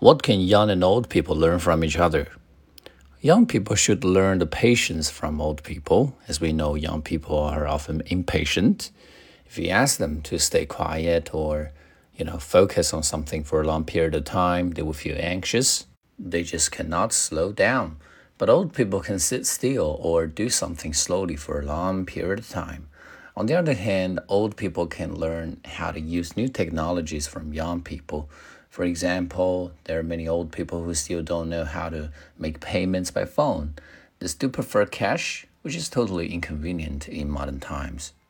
What can young and old people learn from each other? Young people should learn the patience from old people. As we know, young people are often impatient. If you ask them to stay quiet or, you know, focus on something for a long period of time, they will feel anxious. They just cannot slow down. But old people can sit still or do something slowly for a long period of time. On the other hand, old people can learn how to use new technologies from young people. For example, there are many old people who still don't know how to make payments by phone. They still prefer cash, which is totally inconvenient in modern times.